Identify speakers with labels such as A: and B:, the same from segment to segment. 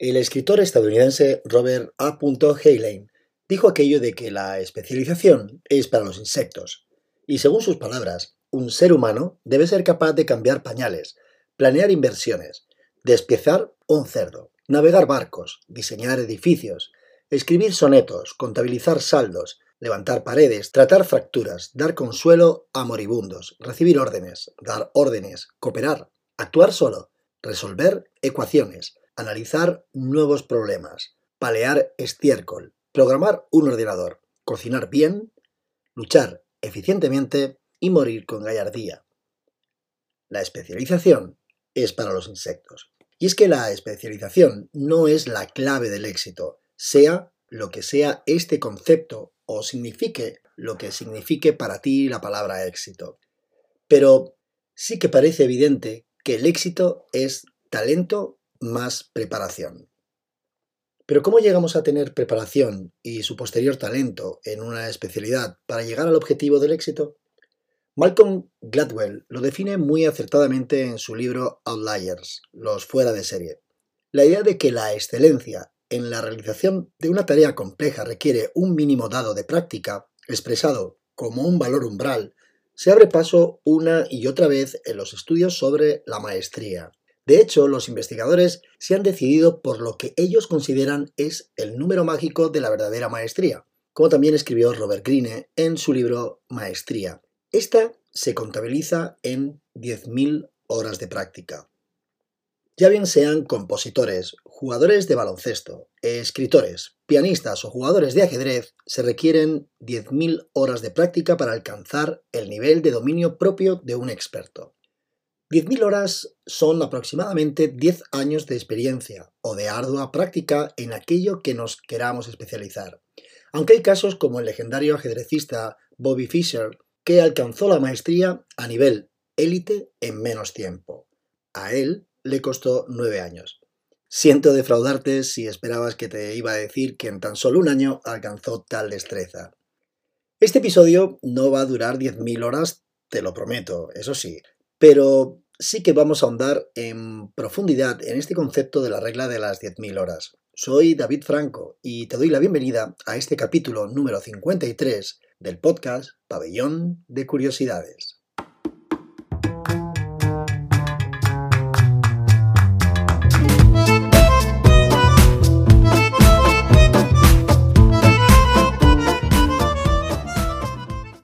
A: El escritor estadounidense Robert A. Heinlein dijo aquello de que la especialización es para los insectos, y según sus palabras, un ser humano debe ser capaz de cambiar pañales, planear inversiones, despiezar un cerdo, navegar barcos, diseñar edificios, escribir sonetos, contabilizar saldos, levantar paredes, tratar fracturas, dar consuelo a moribundos, recibir órdenes, dar órdenes, cooperar, actuar solo, resolver ecuaciones, analizar nuevos problemas, palear estiércol, programar un ordenador, cocinar bien, luchar eficientemente y morir con gallardía. La especialización es para los insectos. Y es que la especialización no es la clave del éxito, sea lo que sea este concepto o signifique lo que signifique para ti la palabra éxito. Pero sí que parece evidente que el éxito es talento más preparación. Pero ¿cómo llegamos a tener preparación y su posterior talento en una especialidad para llegar al objetivo del éxito? Malcolm Gladwell lo define muy acertadamente en su libro Outliers, los fuera de serie. La idea de que la excelencia en la realización de una tarea compleja requiere un mínimo dado de práctica, expresado como un valor umbral, se abre paso una y otra vez en los estudios sobre la maestría. De hecho, los investigadores se han decidido por lo que ellos consideran es el número mágico de la verdadera maestría, como también escribió Robert Greene en su libro Maestría. Esta se contabiliza en 10.000 horas de práctica. Ya bien sean compositores, jugadores de baloncesto, escritores, pianistas o jugadores de ajedrez, se requieren 10.000 horas de práctica para alcanzar el nivel de dominio propio de un experto. 10.000 horas son aproximadamente 10 años de experiencia o de ardua práctica en aquello que nos queramos especializar. Aunque hay casos como el legendario ajedrecista Bobby Fischer, que alcanzó la maestría a nivel élite en menos tiempo. A él le costó nueve años. Siento defraudarte si esperabas que te iba a decir que en tan solo un año alcanzó tal destreza. Este episodio no va a durar 10.000 horas, te lo prometo, eso sí, pero sí que vamos a ahondar en profundidad en este concepto de la regla de las 10.000 horas. Soy David Franco y te doy la bienvenida a este capítulo número 53 del podcast Pabellón de Curiosidades.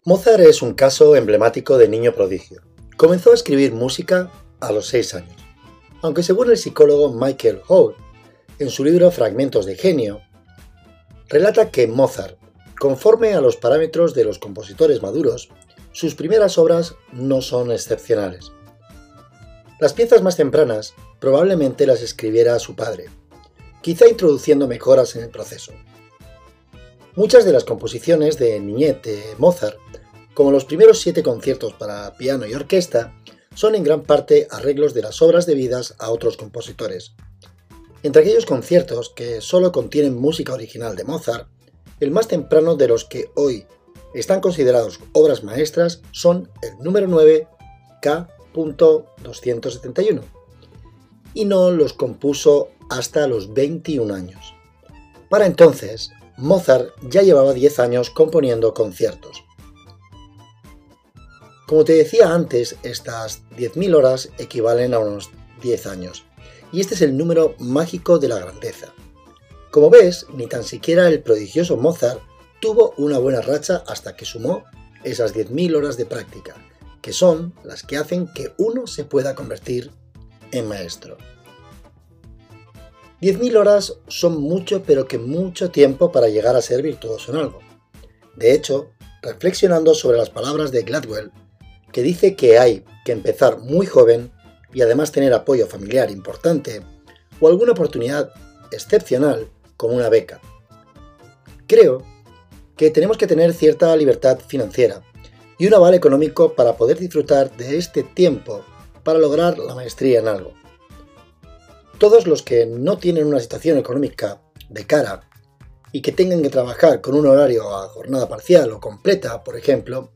A: Mozart es un caso emblemático de niño prodigio. Comenzó a escribir música a los 6 años, aunque según el psicólogo Michael Holt, en su libro Fragmentos de Genio, relata que Mozart, conforme a los parámetros de los compositores maduros, sus primeras obras no son excepcionales. Las piezas más tempranas probablemente las escribiera su padre, quizá introduciendo mejoras en el proceso. Muchas de las composiciones de niñez de Mozart, como los primeros siete conciertos para piano y orquesta, son en gran parte arreglos de las obras debidas a otros compositores. Entre aquellos conciertos que solo contienen música original de Mozart, el más temprano de los que hoy están considerados obras maestras son el número 9 K.271 y no los compuso hasta los 21 años. Para entonces, Mozart ya llevaba 10 años componiendo conciertos. Como te decía antes, estas 10.000 horas equivalen a unos 10 años, y este es el número mágico de la grandeza. Como ves, ni tan siquiera el prodigioso Mozart tuvo una buena racha hasta que sumó esas 10.000 horas de práctica, que son las que hacen que uno se pueda convertir en maestro. 10.000 horas son mucho pero que mucho tiempo para llegar a ser virtuoso en algo. De hecho, reflexionando sobre las palabras de Gladwell, que dice que hay que empezar muy joven y además tener apoyo familiar importante o alguna oportunidad excepcional como una beca. Creo que tenemos que tener cierta libertad financiera y un aval económico para poder disfrutar de este tiempo para lograr la maestría en algo. Todos los que no tienen una situación económica de cara y que tengan que trabajar con un horario a jornada parcial o completa, por ejemplo,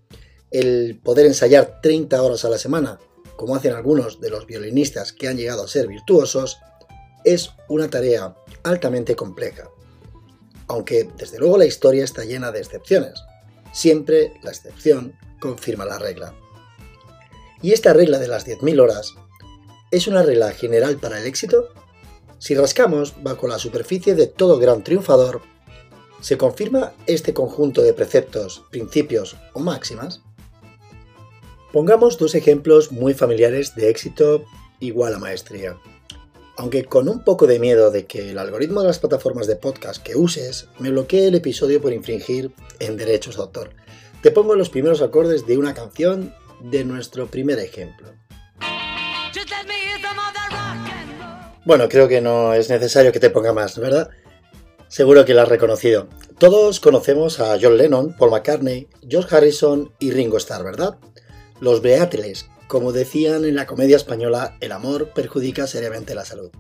A: el poder ensayar 30 horas a la semana, como hacen algunos de los violinistas que han llegado a ser virtuosos, es una tarea altamente compleja. Aunque desde luego la historia está llena de excepciones. Siempre la excepción confirma la regla. Y esta regla de las 10.000 horas es una regla general para el éxito. Si rascamos bajo la superficie de todo gran triunfador, ¿se confirma este conjunto de preceptos, principios o máximas? Pongamos dos ejemplos muy familiares de éxito igual a maestría. Aunque con un poco de miedo de que el algoritmo de las plataformas de podcast que uses me bloquee el episodio por infringir en derechos de autor. Te pongo los primeros acordes de una canción de nuestro primer ejemplo. Bueno, creo que no es necesario que te ponga más, ¿verdad? Seguro que la has reconocido. Todos conocemos a John Lennon, Paul McCartney, George Harrison y Ringo Starr, ¿verdad? Los Beatles, como decían en la comedia española, el amor perjudica seriamente la salud.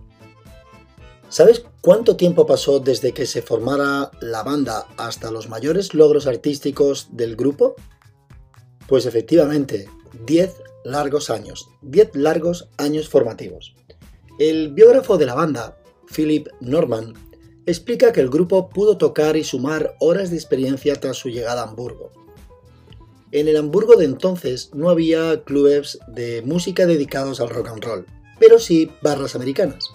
A: ¿Sabes cuánto tiempo pasó desde que se formara la banda hasta los mayores logros artísticos del grupo? Pues efectivamente, 10 largos años, 10 largos años formativos. El biógrafo de la banda, Philip Norman, explica que el grupo pudo tocar y sumar horas de experiencia tras su llegada a Hamburgo. En el Hamburgo de entonces no había clubes de música dedicados al rock and roll, pero sí barras americanas.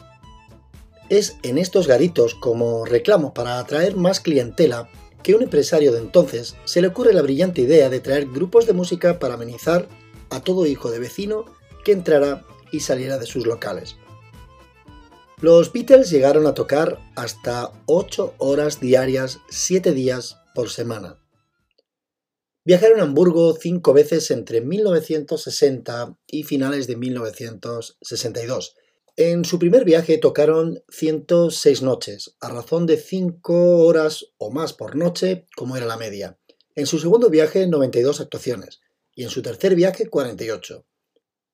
A: Es en estos garitos como reclamo para atraer más clientela que un empresario de entonces se le ocurre la brillante idea de traer grupos de música para amenizar a todo hijo de vecino que entrara y saliera de sus locales. Los Beatles llegaron a tocar hasta 8 horas diarias, 7 días por semana. Viajaron a Hamburgo cinco veces entre 1960 y finales de 1962. En su primer viaje tocaron 106 noches, a razón de 5 horas o más por noche, como era la media. En su segundo viaje, 92 actuaciones, y en su tercer viaje, 48.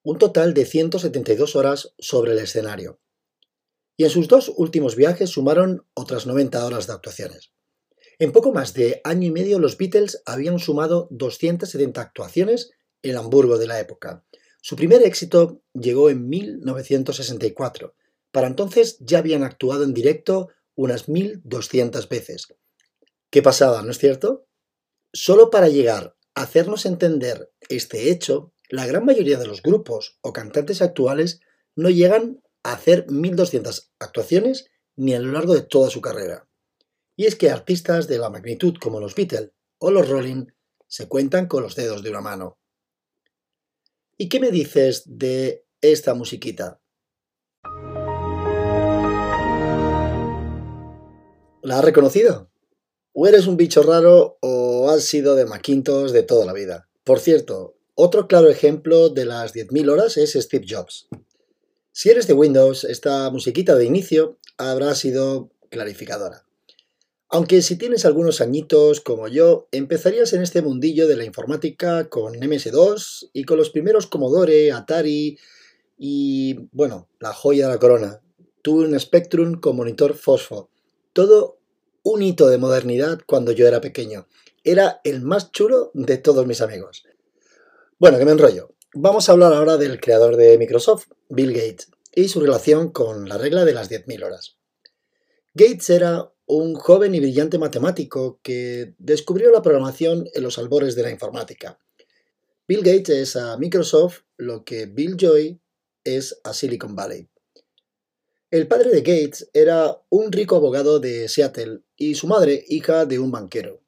A: Un total de 172 horas sobre el escenario. Y en sus dos últimos viajes sumaron otras 90 horas de actuaciones. En poco más de año y medio los Beatles habían sumado 270 actuaciones en Hamburgo de la época. Su primer éxito llegó en 1964. Para entonces ya habían actuado en directo unas 1200 veces. Qué pasada, ¿no es cierto? Solo para llegar a hacernos entender este hecho, la gran mayoría de los grupos o cantantes actuales no llegan a hacer 1200 actuaciones ni a lo largo de toda su carrera. Y es que artistas de la magnitud como los Beatles o los Rolling se cuentan con los dedos de una mano. ¿Y qué me dices de esta musiquita? ¿La has reconocido? ¿O eres un bicho raro o has sido de Macintosh de toda la vida? Por cierto, otro claro ejemplo de las 10.000 horas es Steve Jobs. Si eres de Windows, esta musiquita de inicio habrá sido clarificadora. Aunque si tienes algunos añitos como yo, empezarías en este mundillo de la informática con MS2 y con los primeros Commodore, Atari y, bueno, la joya de la corona. Tuve un Spectrum con monitor fosfo. Todo un hito de modernidad cuando yo era pequeño. Era el más chulo de todos mis amigos. Bueno, que me enrollo. Vamos a hablar ahora del creador de Microsoft, Bill Gates, y su relación con la regla de las 10.000 horas. Gates era un joven y brillante matemático que descubrió la programación en los albores de la informática. Bill Gates es a Microsoft lo que Bill Joy es a Silicon Valley. El padre de Gates era un rico abogado de Seattle y su madre hija de un banquero.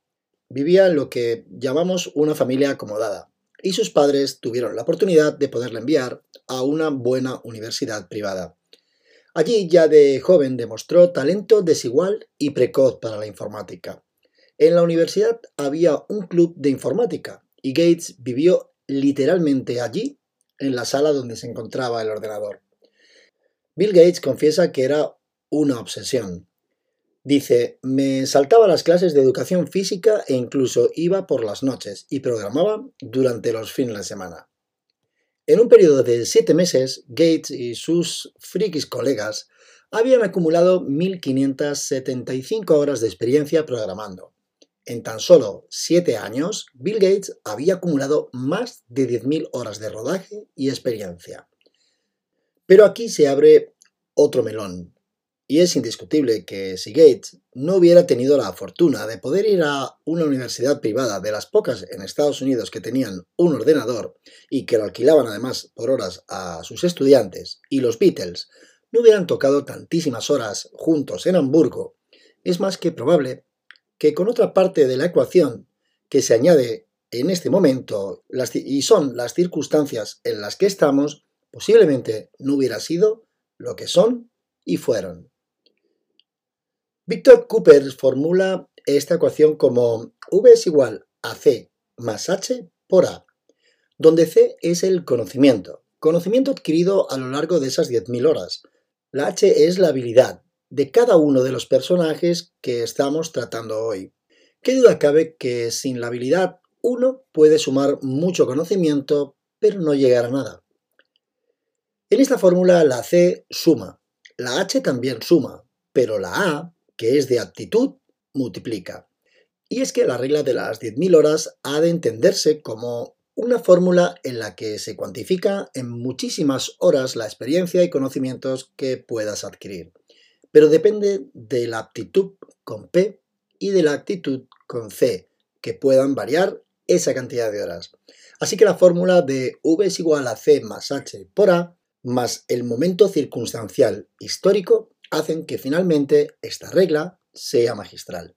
A: Vivía en lo que llamamos una familia acomodada y sus padres tuvieron la oportunidad de poderle enviar a una buena universidad privada. Allí ya de joven demostró talento desigual y precoz para la informática. En la universidad había un club de informática y Gates vivió literalmente allí, en la sala donde se encontraba el ordenador. Bill Gates confiesa que era una obsesión. Dice, me saltaba las clases de educación física e incluso iba por las noches y programaba durante los fines de semana. En un periodo de siete meses, Gates y sus frikis colegas habían acumulado 1.575 horas de experiencia programando. En tan solo siete años, Bill Gates había acumulado más de 10.000 horas de rodaje y experiencia. Pero aquí se abre otro melón. Y es indiscutible que si Gates no hubiera tenido la fortuna de poder ir a una universidad privada de las pocas en Estados Unidos que tenían un ordenador y que lo alquilaban además por horas a sus estudiantes, y los Beatles no hubieran tocado tantísimas horas juntos en Hamburgo, es más que probable que con otra parte de la ecuación que se añade en este momento y son las circunstancias en las que estamos, posiblemente no hubiera sido lo que son y fueron. Victor Cooper formula esta ecuación como V es igual a C más H por A, donde C es el conocimiento, conocimiento adquirido a lo largo de esas 10.000 horas. La H es la habilidad de cada uno de los personajes que estamos tratando hoy. ¿Qué duda cabe que sin la habilidad uno puede sumar mucho conocimiento, pero no llegar a nada? En esta fórmula la C suma, la H también suma, pero la A que es de aptitud, multiplica. Y es que la regla de las 10.000 horas ha de entenderse como una fórmula en la que se cuantifica en muchísimas horas la experiencia y conocimientos que puedas adquirir. Pero depende de la aptitud con P y de la actitud con C, que puedan variar esa cantidad de horas. Así que la fórmula de V es igual a C más H por A más el momento circunstancial histórico hacen que finalmente esta regla sea magistral.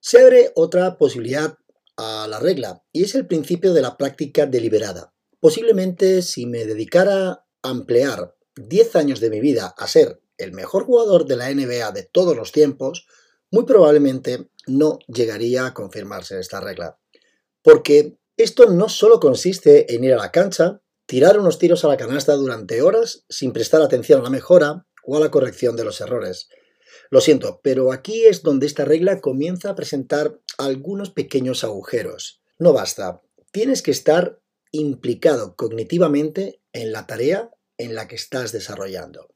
A: Se abre otra posibilidad a la regla y es el principio de la práctica deliberada. Posiblemente si me dedicara a emplear 10 años de mi vida a ser el mejor jugador de la NBA de todos los tiempos, muy probablemente no llegaría a confirmarse esta regla. Porque esto no solo consiste en ir a la cancha, tirar unos tiros a la canasta durante horas sin prestar atención a la mejora o a la corrección de los errores. Lo siento, pero aquí es donde esta regla comienza a presentar algunos pequeños agujeros. No basta, tienes que estar implicado cognitivamente en la tarea en la que estás desarrollando.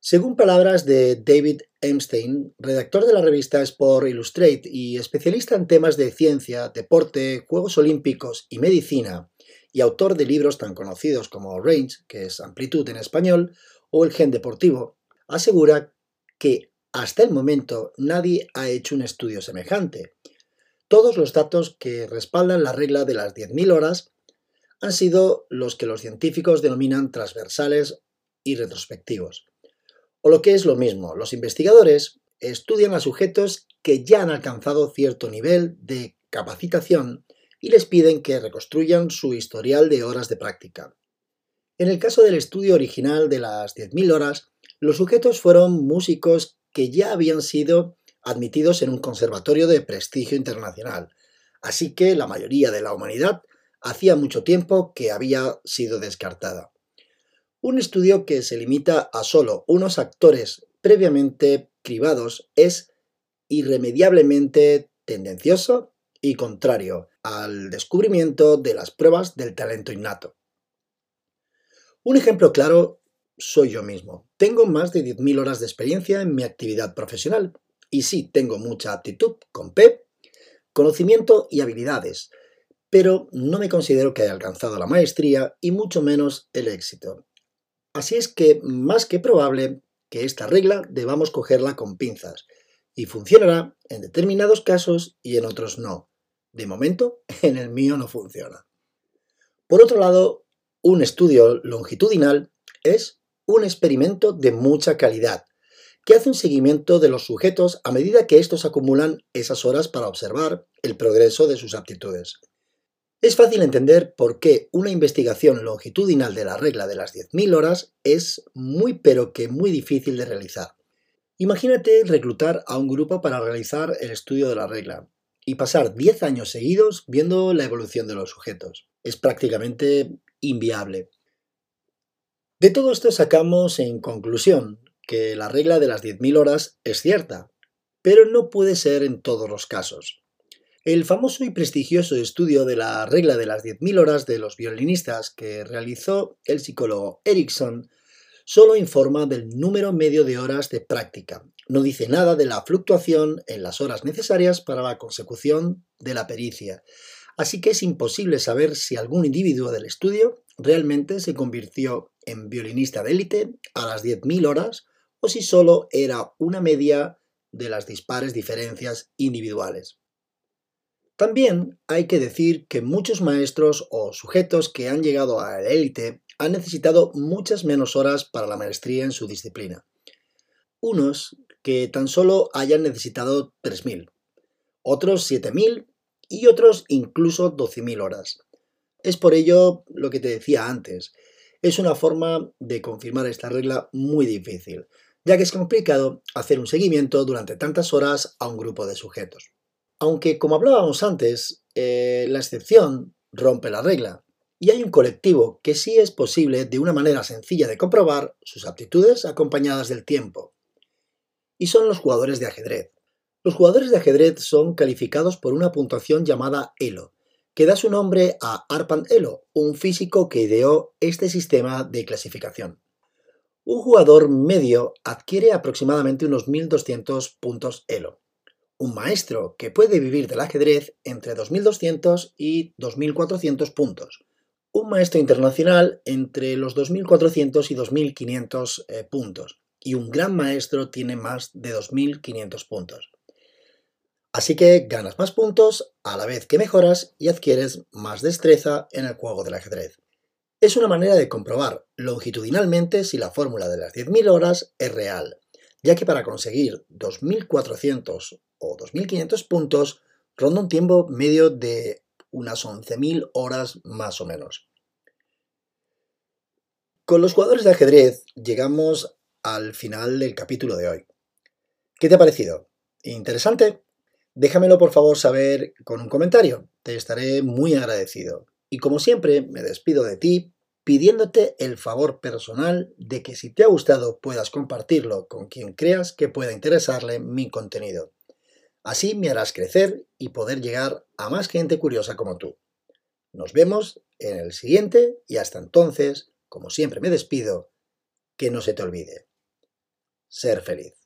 A: Según palabras de David Epstein, redactor de la revista Sport Illustrated y especialista en temas de ciencia, deporte, Juegos Olímpicos y medicina, y autor de libros tan conocidos como Range, que es amplitud en español, o el Gen Deportivo, asegura que hasta el momento nadie ha hecho un estudio semejante. Todos los datos que respaldan la regla de las 10.000 horas han sido los que los científicos denominan transversales y retrospectivos. O lo que es lo mismo, los investigadores estudian a sujetos que ya han alcanzado cierto nivel de capacitación y les piden que reconstruyan su historial de horas de práctica. En el caso del estudio original de las 10.000 horas, los sujetos fueron músicos que ya habían sido admitidos en un conservatorio de prestigio internacional, así que la mayoría de la humanidad hacía mucho tiempo que había sido descartada. Un estudio que se limita a solo unos actores previamente cribados es irremediablemente tendencioso y contrario al descubrimiento de las pruebas del talento innato. Un ejemplo claro soy yo mismo. Tengo más de 10.000 horas de experiencia en mi actividad profesional y sí, tengo mucha aptitud con PEP, conocimiento y habilidades, pero no me considero que haya alcanzado la maestría y mucho menos el éxito. Así es que más que probable que esta regla debamos cogerla con pinzas y funcionará en determinados casos y en otros no. De momento, en el mío no funciona. Por otro lado, un estudio longitudinal es un experimento de mucha calidad, que hace un seguimiento de los sujetos a medida que estos acumulan esas horas para observar el progreso de sus aptitudes. Es fácil entender por qué una investigación longitudinal de la regla de las 10.000 horas es muy pero que muy difícil de realizar. Imagínate reclutar a un grupo para realizar el estudio de la regla y pasar 10 años seguidos viendo la evolución de los sujetos. Es prácticamente inviable. De todo esto sacamos en conclusión que la regla de las 10.000 horas es cierta, pero no puede ser en todos los casos. El famoso y prestigioso estudio de la regla de las 10.000 horas de los violinistas que realizó el psicólogo Erickson solo informa del número medio de horas de práctica. No dice nada de la fluctuación en las horas necesarias para la consecución de la pericia. Así que es imposible saber si algún individuo del estudio realmente se convirtió en violinista de élite a las 10.000 horas o si solo era una media de las dispares diferencias individuales. También hay que decir que muchos maestros o sujetos que han llegado a la élite han necesitado muchas menos horas para la maestría en su disciplina. Unos que tan solo hayan necesitado 3.000, otros 7.000 y otros incluso 12.000 horas. Es por ello lo que te decía antes. Es una forma de confirmar esta regla muy difícil, ya que es complicado hacer un seguimiento durante tantas horas a un grupo de sujetos. Aunque, como hablábamos antes, eh, la excepción rompe la regla, y hay un colectivo que sí es posible de una manera sencilla de comprobar sus aptitudes acompañadas del tiempo. Y son los jugadores de ajedrez. Los jugadores de ajedrez son calificados por una puntuación llamada ELO, que da su nombre a Arpan Elo, un físico que ideó este sistema de clasificación. Un jugador medio adquiere aproximadamente unos 1200 puntos Elo. Un maestro que puede vivir del ajedrez entre 2200 y 2400 puntos. Un maestro internacional entre los 2400 y 2500 eh, puntos. Y un gran maestro tiene más de 2500 puntos. Así que ganas más puntos a la vez que mejoras y adquieres más destreza en el juego del ajedrez. Es una manera de comprobar longitudinalmente si la fórmula de las 10.000 horas es real, ya que para conseguir 2.400 o 2.500 puntos ronda un tiempo medio de unas 11.000 horas más o menos. Con los jugadores de ajedrez llegamos al final del capítulo de hoy. ¿Qué te ha parecido? ¿Interesante? Déjamelo por favor saber con un comentario, te estaré muy agradecido. Y como siempre, me despido de ti pidiéndote el favor personal de que si te ha gustado puedas compartirlo con quien creas que pueda interesarle mi contenido. Así me harás crecer y poder llegar a más gente curiosa como tú. Nos vemos en el siguiente y hasta entonces, como siempre me despido, que no se te olvide. Ser feliz.